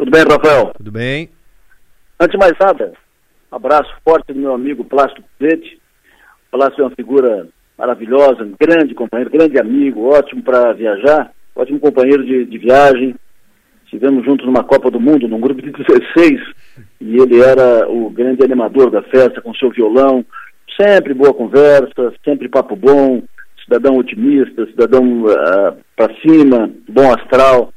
Tudo bem, Rafael? Tudo bem. Antes de mais nada, abraço forte do meu amigo Plástico Pizete. Plástico é uma figura maravilhosa, um grande companheiro, grande amigo, ótimo para viajar, ótimo companheiro de, de viagem. Estivemos juntos numa Copa do Mundo, num grupo de 16, e ele era o grande animador da festa com seu violão. Sempre boa conversa, sempre papo bom, cidadão otimista, cidadão uh, ah, para cima, bom astral.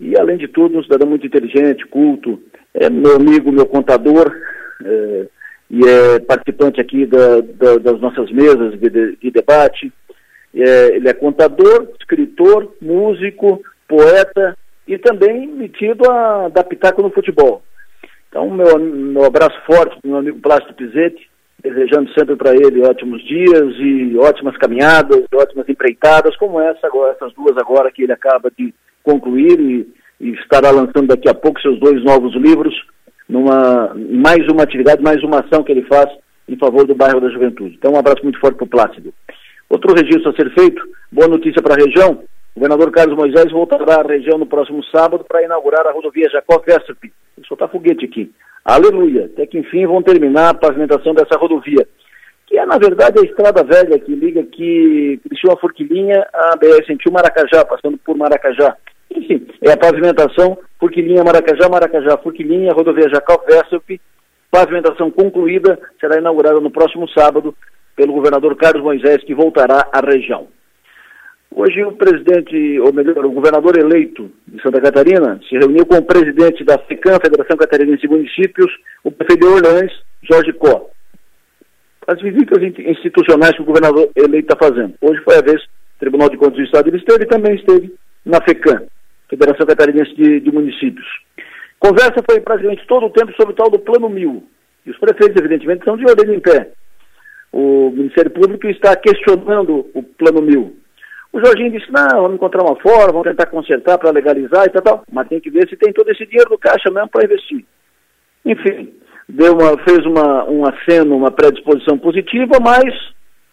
E, além de tudo, um cidadão muito inteligente, culto, é meu amigo, meu contador, é, e é participante aqui da, da, das nossas mesas de, de, de debate. É, ele é contador, escritor, músico, poeta e também metido a dar pitaco no futebol. Então, meu, meu abraço forte para meu amigo Plástico Pizete, desejando sempre para ele ótimos dias e ótimas caminhadas, ótimas empreitadas, como essa agora, essas duas agora que ele acaba de concluir e, e estará lançando daqui a pouco seus dois novos livros, numa mais uma atividade, mais uma ação que ele faz em favor do bairro da Juventude. Então, um abraço muito forte para o Plácido. Outro registro a ser feito, boa notícia para a região, o governador Carlos Moisés voltará à região no próximo sábado para inaugurar a rodovia Jacó Vesterp. Soltar foguete aqui. Aleluia! Até que enfim vão terminar a pavimentação dessa rodovia, é, na verdade, a estrada velha que liga aqui Criciúma Forquilinha a BR-101 Maracajá, passando por Maracajá. Enfim, é a pavimentação Forquilinha, Maracajá, Maracajá, Forquilinha, rodovia Jacal Vessup, pavimentação concluída, será inaugurada no próximo sábado pelo governador Carlos Moisés, que voltará à região. Hoje o presidente, ou melhor, o governador eleito de Santa Catarina se reuniu com o presidente da FECAM, Federação Catarinense de Municípios, o prefeito de Orleans, Jorge Có. As visitas institucionais que o governador eleito está fazendo. Hoje foi a vez, o Tribunal de Contas do Estado ele esteve e também esteve na FECAM. Federação Catarinense de, de Municípios. Conversa foi praticamente todo o tempo sobre o tal do Plano Mil. E os prefeitos, evidentemente, são de orelha em pé. O Ministério Público está questionando o Plano Mil. O Jorginho disse, não, vamos encontrar uma forma, vamos tentar consertar para legalizar e tal, tal. Mas tem que ver se tem todo esse dinheiro no caixa mesmo para investir. Enfim, deu uma, fez uma, um aceno, uma predisposição positiva, mas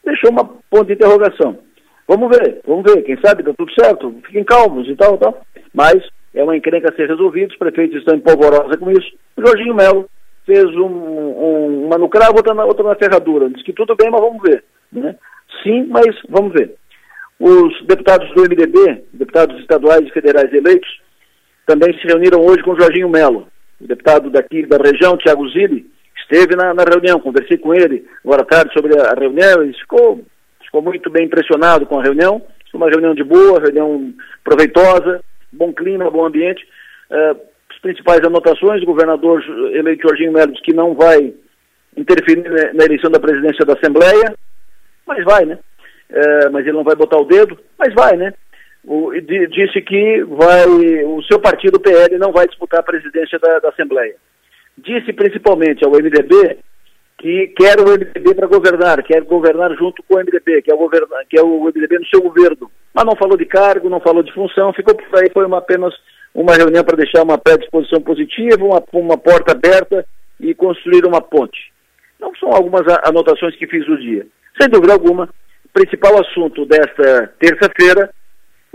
deixou uma ponta de interrogação. Vamos ver, vamos ver, quem sabe dá tudo certo, fiquem calmos e tal, tal. Mas é uma encrenca a ser resolvida, os prefeitos estão em polvorosa com isso. O Jorginho Melo fez um, um, uma no cravo, outra na, outra na ferradura. Diz que tudo bem, mas vamos ver. Né? Sim, mas vamos ver. Os deputados do MDB, deputados estaduais e federais eleitos, também se reuniram hoje com o Jorginho Melo. O deputado daqui da região, Tiago Zilli, esteve na, na, reunião, conversei com ele agora à tarde sobre a, reunião, ele ficou ficou muito bem impressionado com a reunião. Foi uma reunião de boa, reunião proveitosa, bom clima, bom ambiente. Uh, as principais anotações, o governador eleito Jorginho Melo que não vai interferir na eleição da presidência da Assembleia, mas vai, né? Uh, mas ele não vai botar o dedo, mas vai, né? O, disse que vai, o seu partido, o PL, não vai disputar a presidência da, da Assembleia. Disse principalmente ao MDB que quer o MDB para governar, quer governar junto com o MDB, que é o, governar, é o MDB no seu governo. Mas não falou de cargo, não falou de função, ficou por aí, foi uma, apenas uma reunião para deixar uma predisposição positiva, uma, uma porta aberta e construir uma ponte. Não são algumas anotações que fiz no dia. Sem dúvida alguma, o principal assunto desta terça-feira,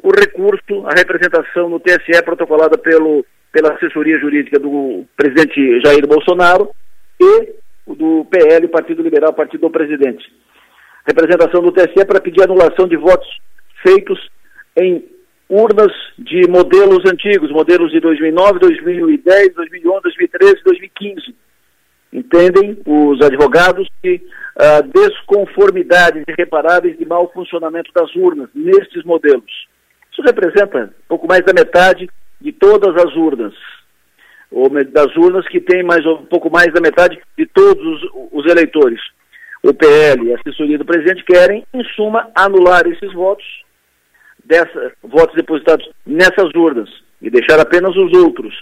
o recurso, a representação no TSE protocolada pelo, pela assessoria jurídica do presidente Jair Bolsonaro e do PL, Partido Liberal, Partido do Presidente. Representação do TSE para pedir anulação de votos feitos em urnas de modelos antigos, modelos de 2009, 2010, 2011, 2013, 2015. Entendem os advogados que a ah, desconformidades irreparáveis de mau funcionamento das urnas nestes modelos. Isso representa pouco mais da metade de todas as urnas ou das urnas que tem mais um pouco mais da metade de todos os, eleitores. O PL e a assessoria do presidente querem, em suma, anular esses votos, dessa, votos depositados nessas urnas e deixar apenas os outros.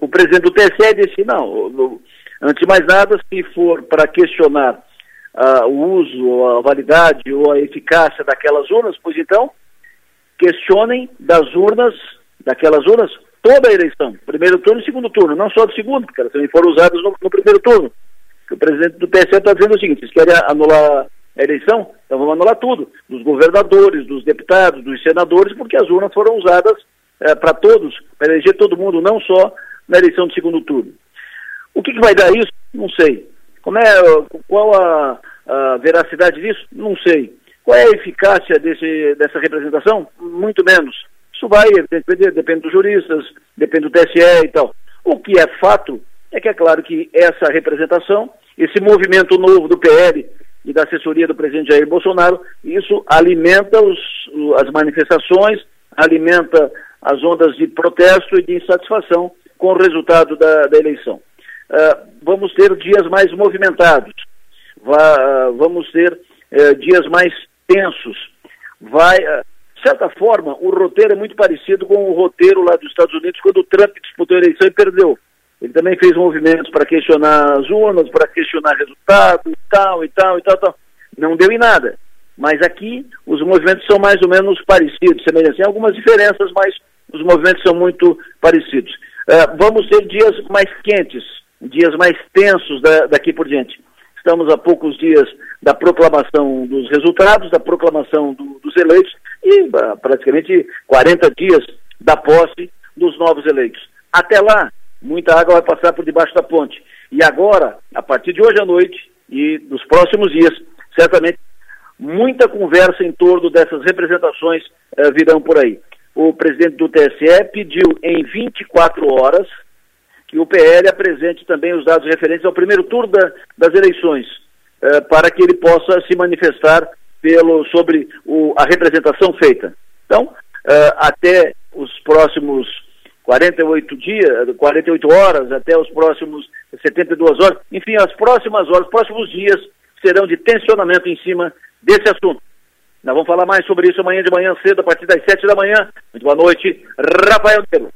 O presidente do TSE disse, não, antes de mais nada, se for para questionar uh, o uso, a validade ou a eficácia daquelas urnas, pois então, questionem das urnas, daquelas urnas, toda a eleição, primeiro turno e segundo turno, não só do segundo, porque elas também foram usadas no, no primeiro turno. o presidente do TSE está dizendo o seguinte: vocês querem anular a eleição? Então vamos anular tudo, dos governadores, dos deputados, dos senadores, porque as urnas foram usadas é, para todos, para eleger todo mundo, não só na eleição de segundo turno. O que, que vai dar isso? Não sei. Como é, qual a, a veracidade disso? Não sei. Qual é a eficácia desse, dessa representação? Muito menos. Isso vai, depende, depende dos juristas, depende do TSE e tal. O que é fato é que é claro que essa representação, esse movimento novo do PL e da assessoria do presidente Jair Bolsonaro, isso alimenta os, as manifestações, alimenta as ondas de protesto e de insatisfação com o resultado da, da eleição. Uh, vamos ter dias mais movimentados, uh, vamos ter uh, dias mais tensos. Vai, uh, de certa forma, o roteiro é muito parecido com o roteiro lá dos Estados Unidos quando o Trump disputou a eleição e perdeu. Ele também fez movimentos para questionar as urnas, para questionar resultados, tal e tal e tal, tal. Não deu em nada. Mas aqui os movimentos são mais ou menos parecidos, semelhantes. Tem algumas diferenças, mas os movimentos são muito parecidos. Uh, vamos ter dias mais quentes, dias mais tensos da, daqui por diante. Estamos a poucos dias da proclamação dos resultados, da proclamação do, dos eleitos e uh, praticamente 40 dias da posse dos novos eleitos. Até lá, muita água vai passar por debaixo da ponte. E agora, a partir de hoje à noite e dos próximos dias, certamente muita conversa em torno dessas representações uh, virão por aí. O presidente do TSE pediu em 24 horas que o PL apresente também os dados referentes ao primeiro turno da, das eleições, uh, para que ele possa se manifestar pelo, sobre o, a representação feita. Então, uh, até os próximos 48 dias, 48 horas, até os próximos 72 horas, enfim, as próximas horas, os próximos dias serão de tensionamento em cima desse assunto. Nós vamos falar mais sobre isso amanhã de manhã cedo, a partir das 7 da manhã. Muito boa noite, Rafael Negro.